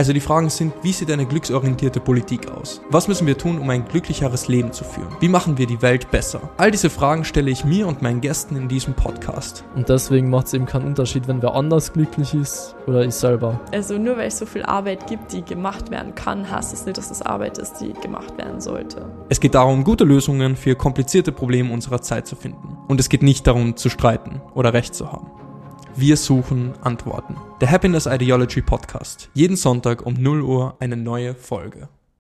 Also die Fragen sind, wie sieht eine glücksorientierte Politik aus? Was müssen wir tun, um ein glücklicheres Leben zu führen? Wie machen wir die Welt besser? All diese Fragen stelle ich mir und meinen Gästen in diesem Podcast. Und deswegen macht es eben keinen Unterschied, wenn wer anders glücklich ist oder ich selber. Also nur weil es so viel Arbeit gibt, die gemacht werden kann, heißt es nicht, dass es Arbeit ist, die gemacht werden sollte. Es geht darum, gute Lösungen für komplizierte Probleme unserer Zeit zu finden. Und es geht nicht darum, zu streiten oder Recht zu haben. Wir suchen Antworten. Der Happiness Ideology Podcast. Jeden Sonntag um 0 Uhr eine neue Folge.